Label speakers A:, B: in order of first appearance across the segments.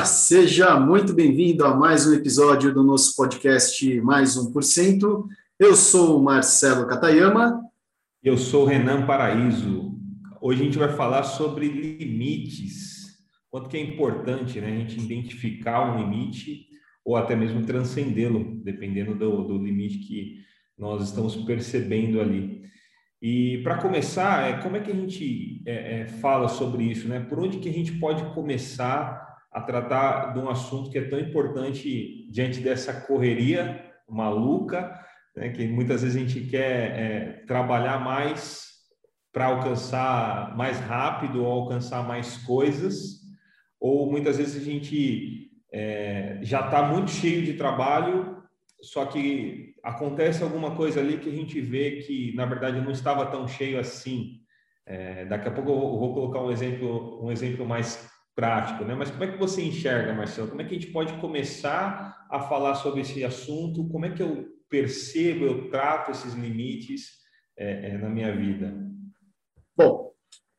A: Olá, seja muito bem-vindo a mais um episódio do nosso podcast Mais 1%. Eu sou Marcelo Catayama.
B: Eu sou Renan Paraíso. Hoje a gente vai falar sobre limites. Quanto que é importante né, a gente identificar um limite ou até mesmo transcendê-lo, dependendo do, do limite que nós estamos percebendo ali. E para começar, é, como é que a gente é, é, fala sobre isso? Né? Por onde que a gente pode começar a tratar de um assunto que é tão importante diante dessa correria maluca, né, que muitas vezes a gente quer é, trabalhar mais para alcançar mais rápido ou alcançar mais coisas, ou muitas vezes a gente é, já está muito cheio de trabalho, só que acontece alguma coisa ali que a gente vê que na verdade não estava tão cheio assim. É, daqui a pouco eu vou colocar um exemplo, um exemplo mais prático, né? Mas como é que você enxerga, Marcelo? Como é que a gente pode começar a falar sobre esse assunto? Como é que eu percebo, eu trato esses limites é, é, na minha vida?
A: Bom,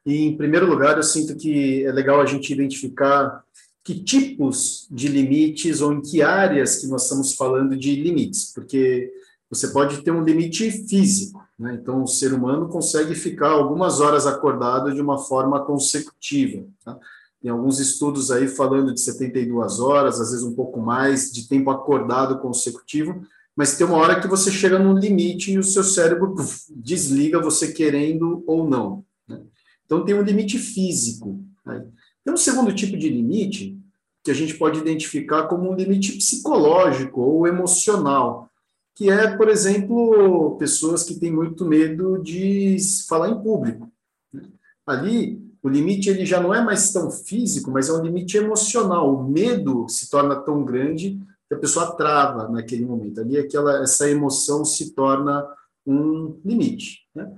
A: em primeiro lugar, eu sinto que é legal a gente identificar que tipos de limites ou em que áreas que nós estamos falando de limites, porque você pode ter um limite físico, né? Então, o ser humano consegue ficar algumas horas acordado de uma forma consecutiva. Tá? Tem alguns estudos aí falando de 72 horas, às vezes um pouco mais, de tempo acordado consecutivo, mas tem uma hora que você chega num limite e o seu cérebro desliga você querendo ou não. Né? Então tem um limite físico. Aí. Tem um segundo tipo de limite que a gente pode identificar como um limite psicológico ou emocional, que é, por exemplo, pessoas que têm muito medo de falar em público. Né? Ali o limite ele já não é mais tão físico, mas é um limite emocional. O medo se torna tão grande que a pessoa trava naquele momento. Ali aquela essa emoção se torna um limite. Né?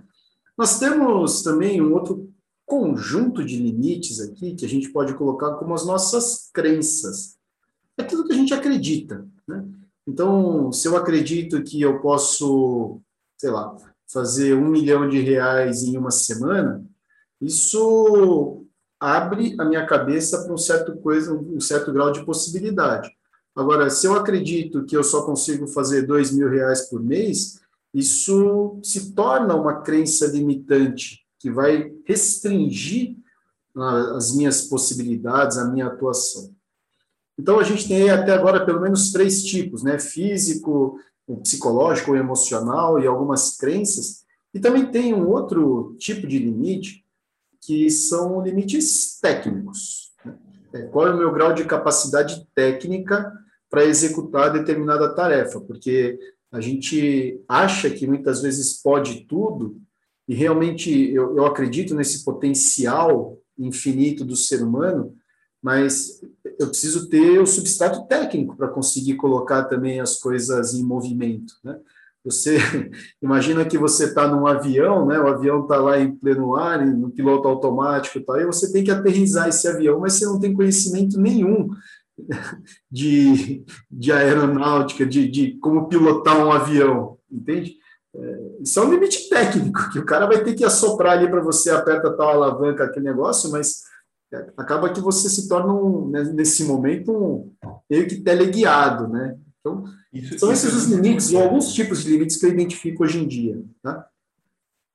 A: Nós temos também um outro conjunto de limites aqui que a gente pode colocar como as nossas crenças. É aquilo que a gente acredita. Né? Então, se eu acredito que eu posso, sei lá, fazer um milhão de reais em uma semana, isso abre a minha cabeça para um certo coisa, um certo grau de possibilidade. Agora, se eu acredito que eu só consigo fazer dois mil reais por mês, isso se torna uma crença limitante que vai restringir as minhas possibilidades, a minha atuação. Então, a gente tem até agora pelo menos três tipos, né? Físico, psicológico, emocional e algumas crenças. E também tem um outro tipo de limite, que são limites técnicos. Né? É, qual é o meu grau de capacidade técnica para executar determinada tarefa? Porque a gente acha que muitas vezes pode tudo, e realmente eu, eu acredito nesse potencial infinito do ser humano, mas eu preciso ter o substrato técnico para conseguir colocar também as coisas em movimento. Né? Você imagina que você está num avião, né? O avião está lá em pleno ar, no piloto automático tal, e você tem que aterrizar esse avião, mas você não tem conhecimento nenhum de, de aeronáutica, de, de como pilotar um avião, entende? É, isso é um limite técnico, que o cara vai ter que assoprar ali para você, aperta tal alavanca, aquele negócio, mas é, acaba que você se torna, um, né, nesse momento, um, meio que teleguiado, né? Então, isso, são esses é os limites, ou alguns tipos de limites que eu identifico hoje em dia. Tá?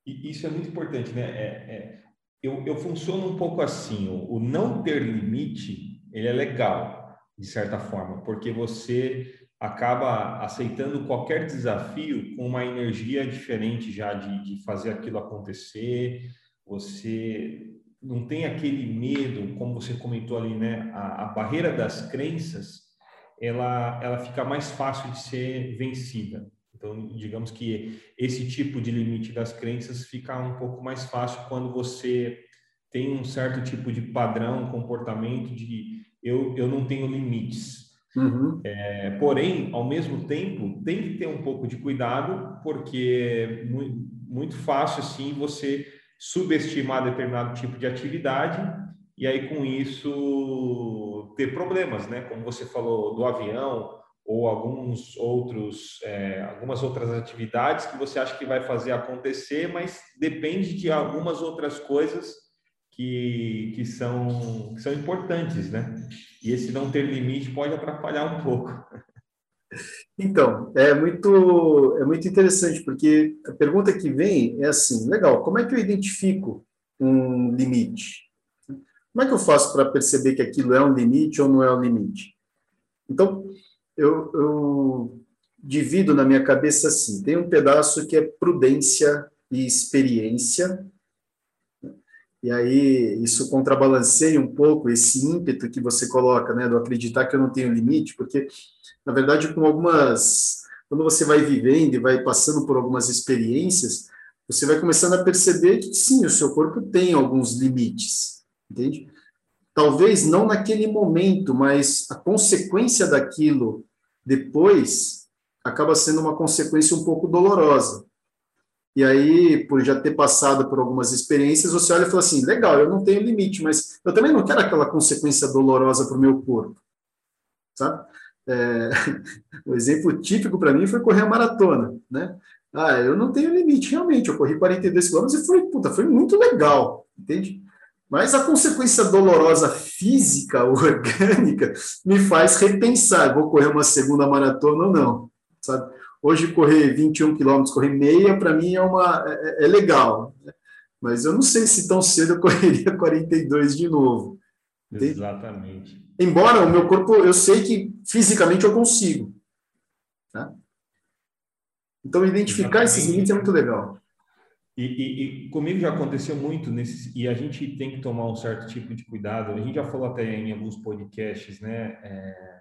B: Isso é muito importante, né? É, é, eu, eu funciono um pouco assim, o, o não ter limite, ele é legal, de certa forma, porque você acaba aceitando qualquer desafio com uma energia diferente já de, de fazer aquilo acontecer, você não tem aquele medo, como você comentou ali, né? A, a barreira das crenças, ela, ela fica mais fácil de ser vencida. Então, digamos que esse tipo de limite das crenças fica um pouco mais fácil quando você tem um certo tipo de padrão, comportamento de eu, eu não tenho limites. Uhum. É, porém, ao mesmo tempo, tem que ter um pouco de cuidado, porque é muito, muito fácil assim você subestimar determinado tipo de atividade e aí com isso ter problemas, né? Como você falou do avião ou alguns outros, é, algumas outras atividades que você acha que vai fazer acontecer, mas depende de algumas outras coisas que, que, são, que são importantes, né? E esse não ter limite pode atrapalhar um pouco.
A: Então, é muito, é muito interessante, porque a pergunta que vem é assim: legal, como é que eu identifico um limite? Como é que eu faço para perceber que aquilo é um limite ou não é um limite? Então, eu, eu divido na minha cabeça assim: tem um pedaço que é prudência e experiência, e aí isso contrabalanceia um pouco esse ímpeto que você coloca, né, do acreditar que eu não tenho limite, porque na verdade com algumas quando você vai vivendo e vai passando por algumas experiências, você vai começando a perceber que sim, o seu corpo tem alguns limites, entende? Talvez não naquele momento, mas a consequência daquilo depois acaba sendo uma consequência um pouco dolorosa. E aí, por já ter passado por algumas experiências, você olha e fala assim: legal, eu não tenho limite, mas eu também não quero aquela consequência dolorosa para o meu corpo. Sabe? É, o exemplo típico para mim foi correr a maratona, né? Ah, eu não tenho limite, realmente. Eu corri 42 quilômetros e foi, puta, foi muito legal, entende? Mas a consequência dolorosa física, orgânica, me faz repensar: vou correr uma segunda maratona ou não, sabe? Hoje, correr 21 quilômetros, correr meia, para mim é, uma, é, é, legal. Né? Mas eu não sei se tão cedo eu correria 42 de novo.
B: Exatamente.
A: Embora o meu corpo, eu sei que fisicamente eu consigo. Tá? Então, identificar Exatamente. esses limites é muito legal.
B: E, e, e, comigo já aconteceu muito nesse, e a gente tem que tomar um certo tipo de cuidado. A gente já falou até em alguns podcasts, né? É,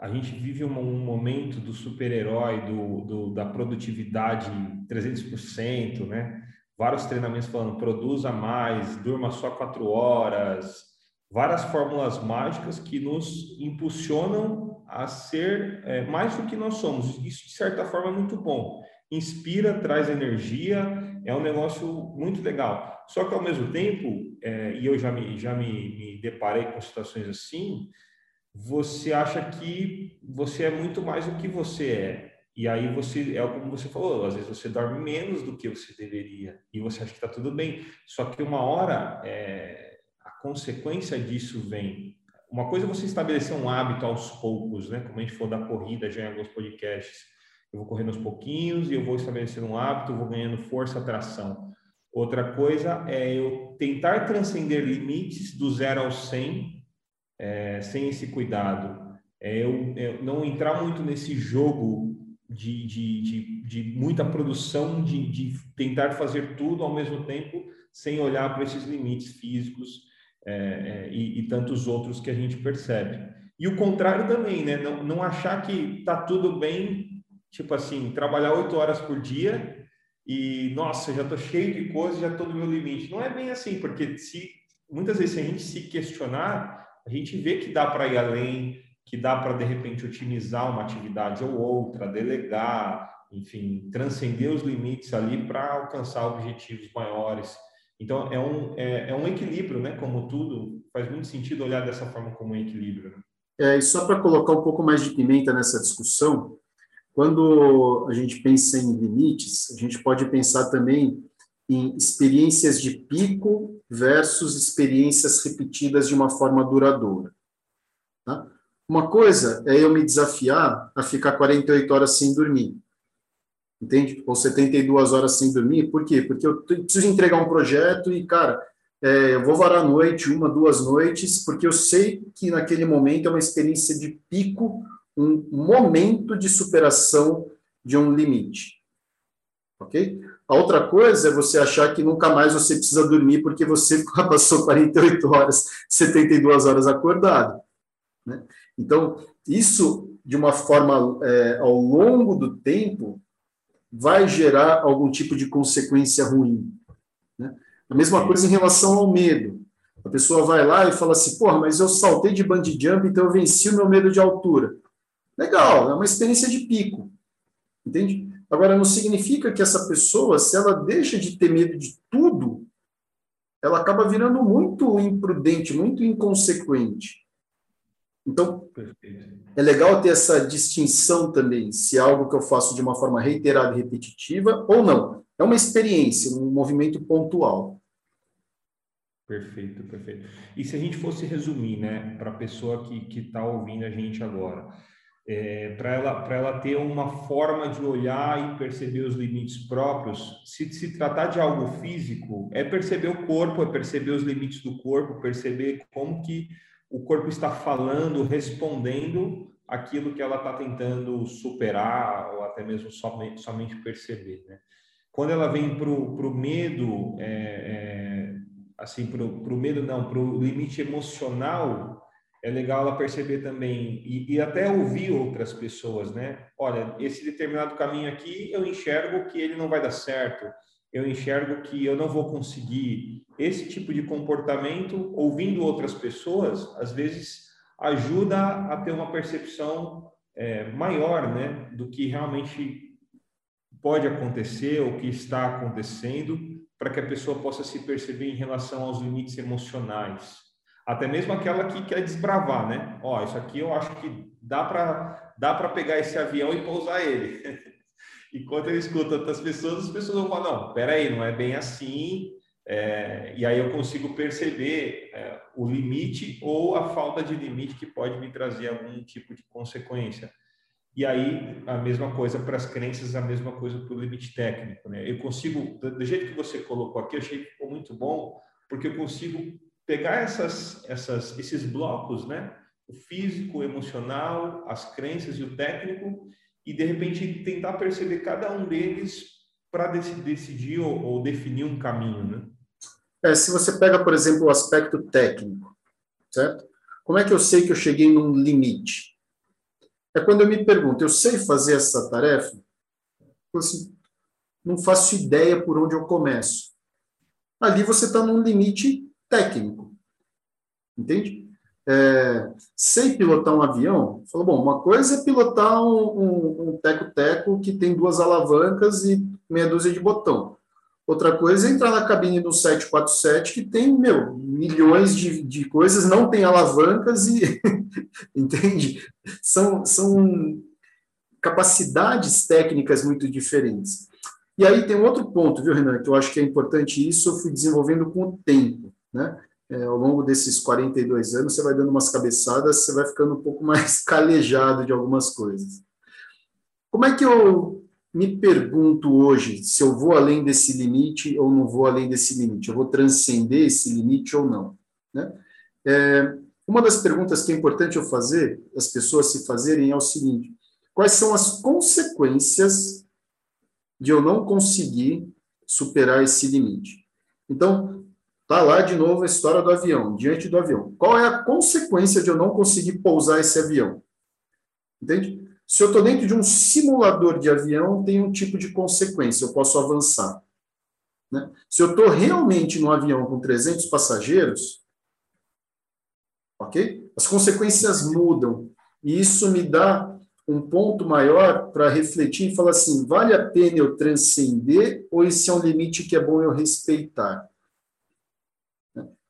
B: a gente vive um, um momento do super-herói, do, do, da produtividade 300%, né? Vários treinamentos falando produza mais, durma só quatro horas, várias fórmulas mágicas que nos impulsionam a ser é, mais do que nós somos. Isso, de certa forma, é muito bom. Inspira, traz energia, é um negócio muito legal. Só que, ao mesmo tempo, é, e eu já me, já me, me deparei com situações assim, você acha que você é muito mais do que você é. E aí você, é como você falou, às vezes você dorme menos do que você deveria e você acha que está tudo bem. Só que uma hora é, a consequência disso vem. Uma coisa é você estabelecer um hábito aos poucos, né? Como a gente falou da corrida já em alguns podcasts. Eu vou correndo aos pouquinhos e eu vou estabelecendo um hábito, vou ganhando força, atração. Outra coisa é eu tentar transcender limites do zero ao 100 é, sem esse cuidado. É eu, eu, não entrar muito nesse jogo de, de, de, de muita produção, de, de, tentar fazer tudo ao mesmo tempo, sem olhar para esses limites físicos é, é, e, e, tantos outros que a gente percebe. E o contrário também, né? Não, não achar que tá tudo bem, tipo assim, trabalhar oito horas por dia e, nossa, já tô cheio de coisas, já tô no meu limite. Não é bem assim, porque se muitas vezes se a gente se questionar, a gente vê que dá para ir além, que dá para, de repente, otimizar uma atividade ou outra, delegar, enfim, transcender os limites ali para alcançar objetivos maiores. Então, é um, é, é, um equilíbrio, né? Como tudo, faz muito sentido olhar dessa forma como um equilíbrio. Né?
A: É, e só para colocar um pouco mais de pimenta nessa discussão, quando a gente pensa em limites, a gente pode pensar também em experiências de pico versus experiências repetidas de uma forma duradoura. Tá? Uma coisa é eu me desafiar a ficar 48 horas sem dormir, entende? Ou 72 horas sem dormir, por quê? Porque eu preciso entregar um projeto e, cara, é, eu vou varar a noite, uma, duas noites, porque eu sei que naquele momento é uma experiência de pico, um momento de superação de um limite. Ok? A outra coisa é você achar que nunca mais você precisa dormir porque você passou 48 horas, 72 horas acordado. Né? Então, isso, de uma forma, é, ao longo do tempo, vai gerar algum tipo de consequência ruim. Né? A mesma coisa em relação ao medo. A pessoa vai lá e fala assim, porra, mas eu saltei de bungee jump, então eu venci o meu medo de altura. Legal, é uma experiência de pico. Entende? Agora, não significa que essa pessoa, se ela deixa de ter medo de tudo, ela acaba virando muito imprudente, muito inconsequente. Então, é legal ter essa distinção também, se é algo que eu faço de uma forma reiterada e repetitiva ou não. É uma experiência, um movimento pontual.
B: Perfeito, perfeito. E se a gente fosse resumir, né, para a pessoa que está ouvindo a gente agora, é, para ela, ela ter uma forma de olhar e perceber os limites próprios, se se tratar de algo físico, é perceber o corpo, é perceber os limites do corpo, perceber como que o corpo está falando, respondendo aquilo que ela está tentando superar ou até mesmo somente, somente perceber, né? Quando ela vem para o medo, é, é, assim, para o medo não, para o limite emocional, é legal ela perceber também e, e, até ouvir outras pessoas, né? Olha, esse determinado caminho aqui, eu enxergo que ele não vai dar certo, eu enxergo que eu não vou conseguir. Esse tipo de comportamento, ouvindo outras pessoas, às vezes ajuda a ter uma percepção é, maior, né, do que realmente pode acontecer, o que está acontecendo, para que a pessoa possa se perceber em relação aos limites emocionais até mesmo aquela que quer desbravar, né? Ó, isso aqui eu acho que dá para dá para pegar esse avião e pousar ele. Enquanto eu escuto outras pessoas, as pessoas vão falar, não, peraí, não é bem assim. É, e aí eu consigo perceber é, o limite ou a falta de limite que pode me trazer algum tipo de consequência. E aí, a mesma coisa para as crenças, a mesma coisa para o limite técnico. Né? Eu consigo, do jeito que você colocou aqui, eu achei que ficou muito bom, porque eu consigo pegar essas, essas, esses blocos, né? O físico, o emocional, as crenças e o técnico, e de repente tentar perceber cada um deles para decidir ou, ou, definir um caminho, né?
A: É, se você pega, por exemplo, o aspecto técnico, certo? Como é que eu sei que eu cheguei num limite? É quando eu me pergunto, eu sei fazer essa tarefa? Assim, não faço ideia por onde eu começo. Ali você está num limite técnico. Entende? É, sei pilotar um avião, falou, bom, uma coisa é pilotar um teco-teco um, um que tem duas alavancas e meia dúzia de botão. Outra coisa é entrar na cabine do 747 que tem, meu, milhões de, de coisas, não tem alavancas e, entende? São, são capacidades técnicas muito diferentes. E aí tem outro ponto, viu, Renan, que eu acho que é importante isso, eu fui desenvolvendo com o tempo. Né? É, ao longo desses 42 anos, você vai dando umas cabeçadas, você vai ficando um pouco mais calejado de algumas coisas. Como é que eu me pergunto hoje se eu vou além desse limite ou não vou além desse limite? Eu vou transcender esse limite ou não? Né? É, uma das perguntas que é importante eu fazer, as pessoas se fazerem, é o seguinte: quais são as consequências de eu não conseguir superar esse limite? Então, Tá lá de novo a história do avião, diante do avião. Qual é a consequência de eu não conseguir pousar esse avião? Entende? Se eu estou dentro de um simulador de avião, tem um tipo de consequência, eu posso avançar. Né? Se eu estou realmente num avião com 300 passageiros, ok? As consequências mudam. E isso me dá um ponto maior para refletir e falar assim: vale a pena eu transcender ou esse é um limite que é bom eu respeitar?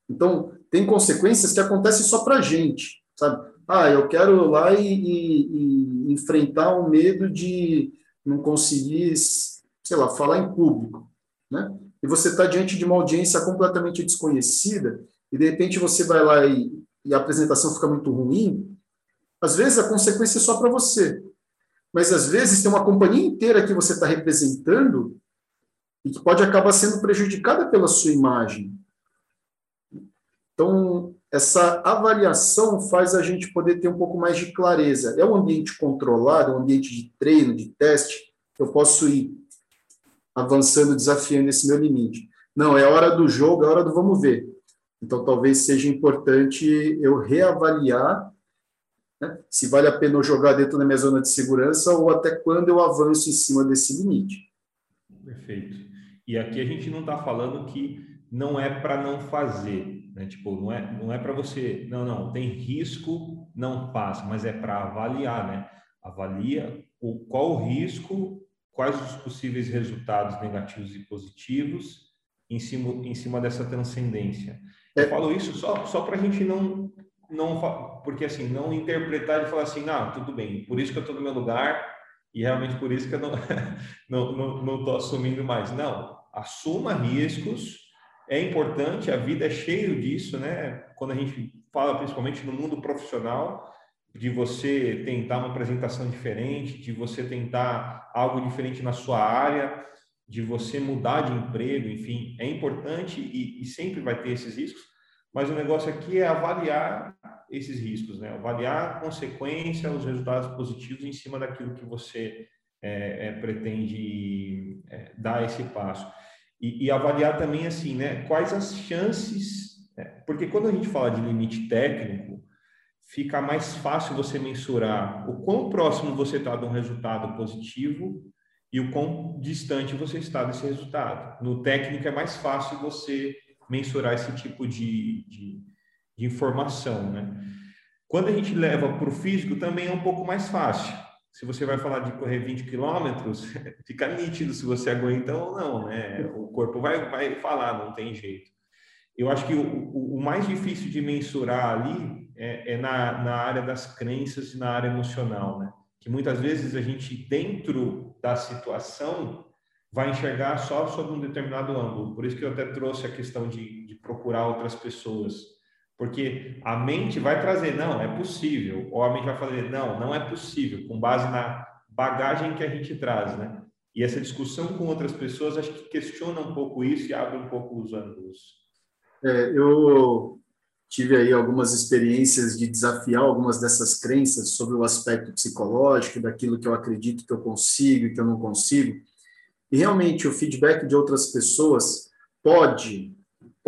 A: Então, tem consequências que acontecem só para a gente, sabe? Ah, eu quero lá e, e, e, enfrentar o medo de não conseguir, sei lá, falar em público, né? E você está diante de uma audiência completamente desconhecida e, de repente, você vai lá e, e a apresentação fica muito ruim, às vezes a consequência é só para você. Mas, às vezes, tem uma companhia inteira que você está representando e que pode acabar sendo prejudicada pela sua imagem, então, essa avaliação faz a gente poder ter um pouco mais de clareza. É um ambiente controlado, é um ambiente de treino, de teste, eu posso ir avançando, desafiando esse meu limite. Não, é hora do jogo, é hora do vamos ver. Então, talvez seja importante eu reavaliar né, se vale a pena eu jogar dentro da minha zona de segurança ou até quando eu avanço em cima desse limite.
B: Perfeito. E aqui a gente não está falando que não é para não fazer, né? Tipo, não é, não é para você, não, não, tem risco, não passa, mas é para avaliar, né? Avalia o, qual o risco, quais os possíveis resultados negativos e positivos em cima, em cima dessa transcendência. Eu é. falo isso só, só para a gente não, não, porque assim, não interpretar e falar assim, não, tudo bem, por isso que eu estou no meu lugar e realmente por isso que eu não, não, não, não assumindo mais. Não, assuma riscos, é importante, a vida é cheio disso, né? Quando a gente fala principalmente no mundo profissional, de você tentar uma apresentação diferente, de você tentar algo diferente na sua área, de você mudar de emprego, enfim, é importante e, e sempre vai ter esses riscos, mas o negócio aqui é avaliar esses riscos, né? Avaliar a consequência, os resultados positivos em cima daquilo que você é, é, pretende é, dar esse passo. E, e, avaliar também, assim, né? Quais as chances... Né? Porque quando a gente fala de limite técnico, fica mais fácil você mensurar o quão próximo você está de um resultado positivo e o quão distante você está desse resultado. No técnico é mais fácil você mensurar esse tipo de, de, de informação, né? Quando a gente leva para o físico, também é um pouco mais fácil. Se você vai falar de correr 20 quilômetros, fica nítido se você aguenta ou não, né? O corpo vai, vai falar, não tem jeito. Eu acho que o, o mais difícil de mensurar ali é, é na, na área das crenças e na área emocional, né? Que muitas vezes a gente, dentro da situação, vai enxergar só sob um determinado ângulo. Por isso que eu até trouxe a questão de, de procurar outras pessoas porque a mente vai trazer, não, é possível. Ou a mente vai fazer, não, não é possível, com base na bagagem que a gente traz, né? E essa discussão com outras pessoas, acho que questiona um pouco isso e abre um pouco os ângulos.
A: É, eu tive aí algumas experiências de desafiar algumas dessas crenças sobre o aspecto psicológico, daquilo que eu acredito que eu consigo e que eu não consigo. E realmente o feedback de outras pessoas pode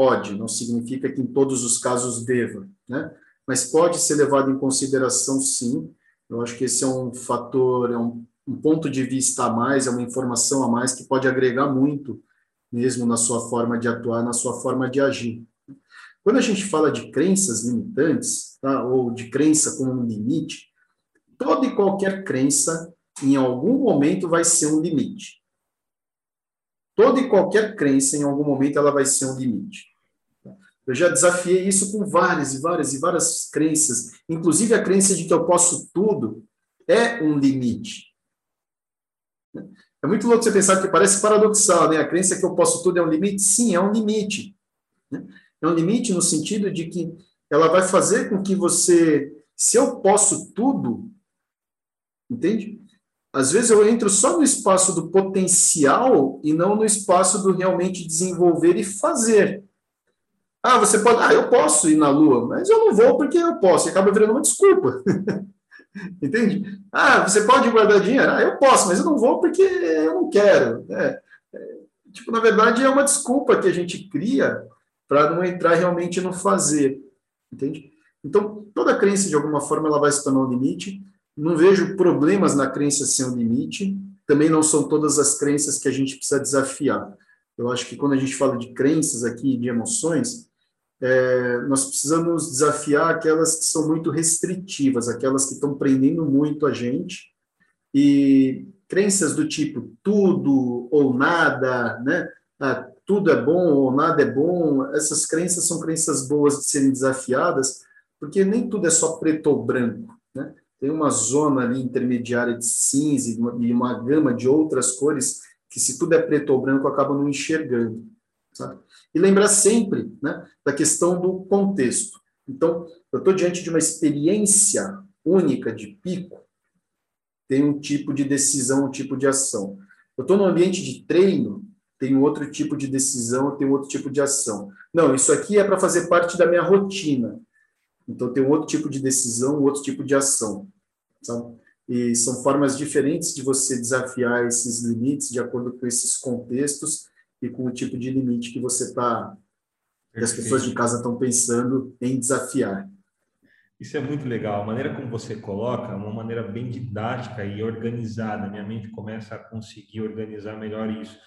A: Pode, não significa que em todos os casos deva, né? Mas pode ser levado em consideração, sim. Eu acho que esse é um fator, é um, um ponto de vista a mais, é uma informação a mais que pode agregar muito, mesmo na sua forma de atuar, na sua forma de agir. Quando a gente fala de crenças limitantes, tá? ou de crença como um limite, toda e qualquer crença, em algum momento, vai ser um limite. Toda e qualquer crença, em algum momento, ela vai ser um limite. Eu já desafiei isso com várias e várias e várias crenças, inclusive a crença de que eu posso tudo é um limite. É muito louco você pensar que parece paradoxal, né? A crença que eu posso tudo é um limite? Sim, é um limite. É um limite no sentido de que ela vai fazer com que você, se eu posso tudo, entende? Às vezes eu entro só no espaço do potencial e não no espaço do realmente desenvolver e fazer. Ah, você pode. Ah, eu posso ir na Lua, mas eu não vou porque eu posso. E acaba virando uma desculpa. Entende? Ah, você pode guardar dinheiro? Ah, eu posso, mas eu não vou porque eu não quero. É, é, tipo, na verdade, é uma desculpa que a gente cria para não entrar realmente no fazer. Entende? Então, toda crença, de alguma forma, ela vai se tornar um limite. Não vejo problemas na crença ser um limite. Também não são todas as crenças que a gente precisa desafiar. Eu acho que quando a gente fala de crenças aqui, de emoções, é, nós precisamos desafiar aquelas que são muito restritivas, aquelas que estão prendendo muito a gente. E crenças do tipo tudo ou nada, né? Ah, tudo é bom ou nada é bom, essas crenças são crenças boas de serem desafiadas, porque nem tudo é só preto ou branco, né? tem uma zona ali intermediária de cinza e uma, e uma gama de outras cores que se tudo é preto ou branco acaba não enxergando, sabe? E lembrar sempre, né, da questão do contexto. Então, eu estou diante de uma experiência única de pico, tem um tipo de decisão, um tipo de ação. Eu estou no ambiente de treino, tem outro tipo de decisão, tem outro tipo de ação. Não, isso aqui é para fazer parte da minha rotina. Então, tem outro tipo de decisão, outro tipo de ação. E são formas diferentes de você desafiar esses limites de acordo com esses contextos e com o tipo de limite que você está, que as pessoas de casa estão pensando em desafiar.
B: Isso é muito legal. A maneira como você coloca, uma maneira bem didática e organizada. Minha mente começa a conseguir organizar melhor isso.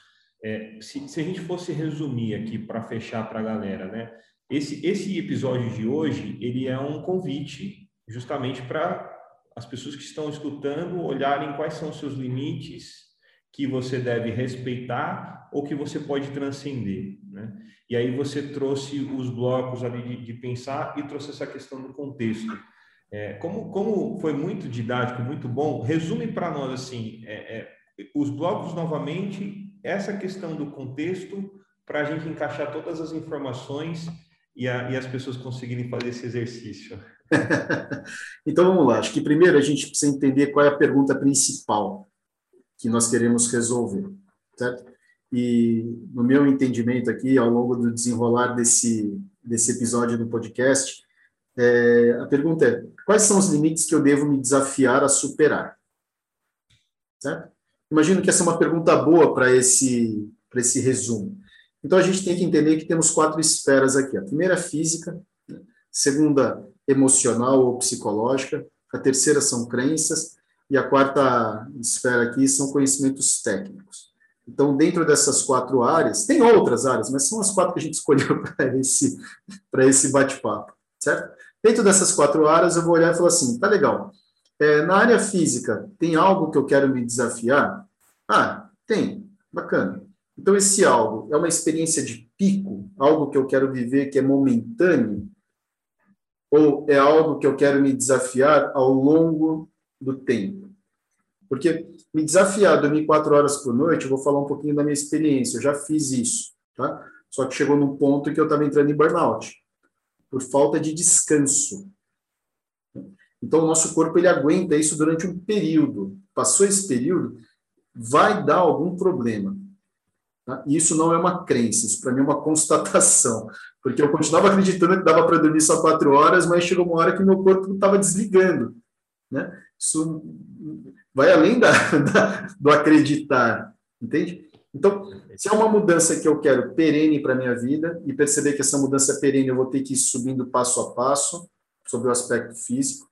B: É, se, se, a gente fosse resumir aqui para fechar para a galera, né? Esse, esse episódio de hoje, ele é um convite justamente para as pessoas que estão escutando olharem quais são os seus limites que você deve respeitar ou que você pode transcender, né? E aí você trouxe os blocos ali de, de pensar e trouxe essa questão do contexto. É, como, como foi muito didático, muito bom, resume para nós assim, é, é, os blocos novamente, essa questão do contexto para a gente encaixar todas as informações e, a, e as pessoas conseguirem fazer esse exercício?
A: então vamos lá. Acho que primeiro a gente precisa entender qual é a pergunta principal que nós queremos resolver, certo? E no meu entendimento aqui, ao longo do desenrolar desse, desse episódio do podcast, é, a pergunta é: quais são os limites que eu devo me desafiar a superar? Certo? Imagino que essa é uma pergunta boa para esse, esse resumo. Então, a gente tem que entender que temos quatro esferas aqui. A primeira, física. Né? Segunda, emocional ou psicológica. A terceira são crenças. E a quarta esfera aqui são conhecimentos técnicos. Então, dentro dessas quatro áreas, tem outras áreas, mas são as quatro que a gente escolheu para esse, esse bate-papo, certo? Dentro dessas quatro áreas, eu vou olhar e falar assim: tá legal. É, na área física, tem algo que eu quero me desafiar? Ah, tem. Bacana. Então, esse algo é uma experiência de pico, algo que eu quero viver que é momentâneo? Ou é algo que eu quero me desafiar ao longo do tempo? Porque me desafiar a dormir quatro horas por noite, eu vou falar um pouquinho da minha experiência, eu já fiz isso, tá? Só que chegou num ponto que eu estava entrando em burnout, por falta de descanso. Então, o nosso corpo ele aguenta isso durante um período. Passou esse período, vai dar algum problema. Tá? E isso não é uma crença, isso para mim é uma constatação. Porque eu continuava acreditando que dava para dormir só quatro horas, mas chegou uma hora que meu corpo estava desligando. Né? Isso vai além da, da, do acreditar, entende? Então, se é uma mudança que eu quero perene para a minha vida e perceber que essa mudança é perene, eu vou ter que ir subindo passo a passo sobre o aspecto físico.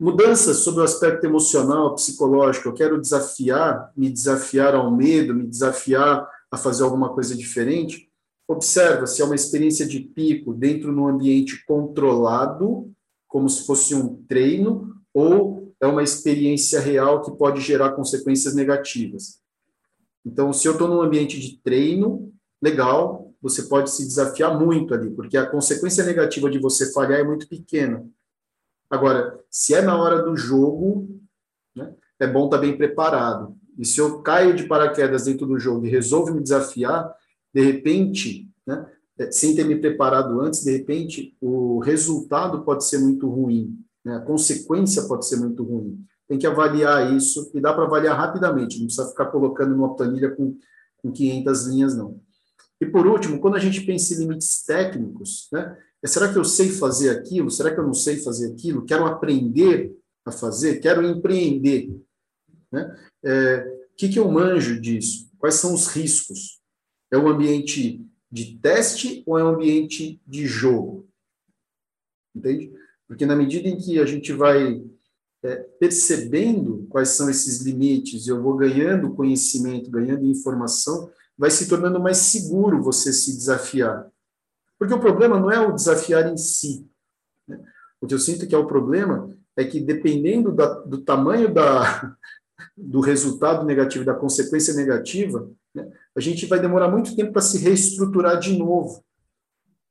A: Mudanças sobre o aspecto emocional, psicológico, eu quero desafiar, me desafiar ao medo, me desafiar a fazer alguma coisa diferente. Observa se é uma experiência de pico dentro de um ambiente controlado, como se fosse um treino, ou é uma experiência real que pode gerar consequências negativas. Então, se eu estou num ambiente de treino, legal, você pode se desafiar muito ali, porque a consequência negativa de você falhar é muito pequena. Agora, se é na hora do jogo, né, é bom estar tá bem preparado. E se eu caio de paraquedas dentro do jogo e resolvo me desafiar, de repente, né, é, sem ter me preparado antes, de repente, o resultado pode ser muito ruim, né, a consequência pode ser muito ruim. Tem que avaliar isso, e dá para avaliar rapidamente, não precisa ficar colocando numa planilha com, com 500 linhas, não. E por último, quando a gente pensa em limites técnicos, né, é, será que eu sei fazer aquilo? Será que eu não sei fazer aquilo? Quero aprender a fazer? Quero empreender? Né? É, o que, que eu manjo disso? Quais são os riscos? É um ambiente de teste ou é um ambiente de jogo? Entende? Porque na medida em que a gente vai é, percebendo quais são esses limites, eu vou ganhando conhecimento, ganhando informação, vai se tornando mais seguro você se desafiar. Porque o problema não é o desafiar em si. Né? O que eu sinto que é o problema é que, dependendo da, do tamanho da, do resultado negativo, da consequência negativa, né, a gente vai demorar muito tempo para se reestruturar de novo.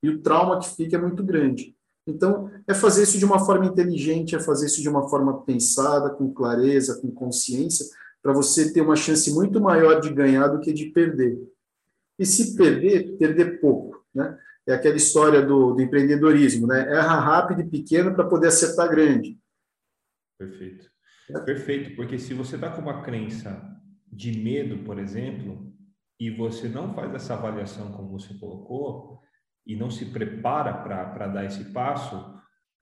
A: E o trauma que fica é muito grande. Então, é fazer isso de uma forma inteligente, é fazer isso de uma forma pensada, com clareza, com consciência, para você ter uma chance muito maior de ganhar do que de perder. E se perder, perder pouco, né? É aquela história do, do empreendedorismo, né? Erra rápido e pequeno para poder acertar grande.
B: Perfeito. É. Perfeito, porque se você está com uma crença de medo, por exemplo, e você não faz essa avaliação como você colocou, e não se prepara para dar esse passo,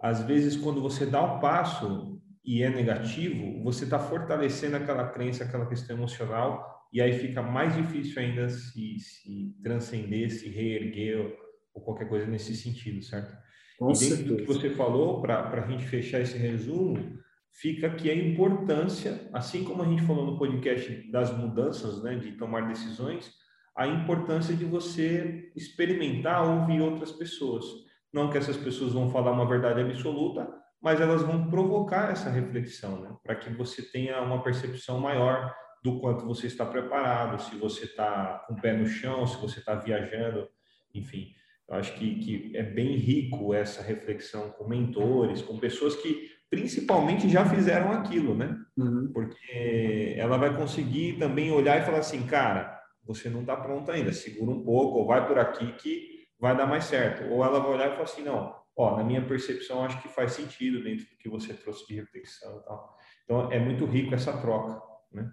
B: às vezes, quando você dá o passo e é negativo, você está fortalecendo aquela crença, aquela questão emocional, e aí fica mais difícil ainda se, se transcender, se reerguer ou qualquer coisa nesse sentido, certo? Com e dentro certeza. do que você falou, para a gente fechar esse resumo, fica aqui a importância, assim como a gente falou no podcast das mudanças, né, de tomar decisões, a importância de você experimentar ouvir outras pessoas. Não que essas pessoas vão falar uma verdade absoluta, mas elas vão provocar essa reflexão, né? para que você tenha uma percepção maior do quanto você está preparado, se você está com o pé no chão, se você está viajando, enfim. Eu acho que, que é bem rico essa reflexão com mentores, com pessoas que principalmente já fizeram aquilo, né? Uhum. Porque ela vai conseguir também olhar e falar assim, cara, você não está pronto ainda, segura um pouco, ou vai por aqui que vai dar mais certo. Ou ela vai olhar e falar assim, não, ó, na minha percepção, acho que faz sentido dentro do que você trouxe de reflexão e tal. Então, é muito rico essa troca, né?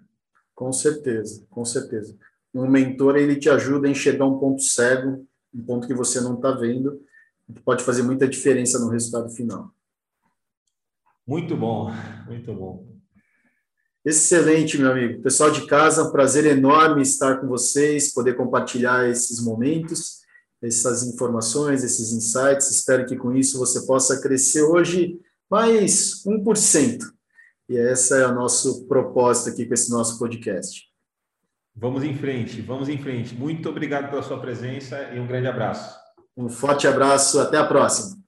A: Com certeza, com certeza. Um mentor, ele te ajuda a enxergar um ponto cego, um ponto que você não está vendo, que pode fazer muita diferença no resultado final.
B: Muito bom, muito bom.
A: Excelente, meu amigo. Pessoal de casa, prazer enorme estar com vocês, poder compartilhar esses momentos, essas informações, esses insights. Espero que com isso você possa crescer hoje mais 1%. E esse é o nosso propósito aqui com esse nosso podcast.
B: Vamos em frente, vamos em frente. Muito obrigado pela sua presença e um grande abraço.
A: Um forte abraço, até a próxima.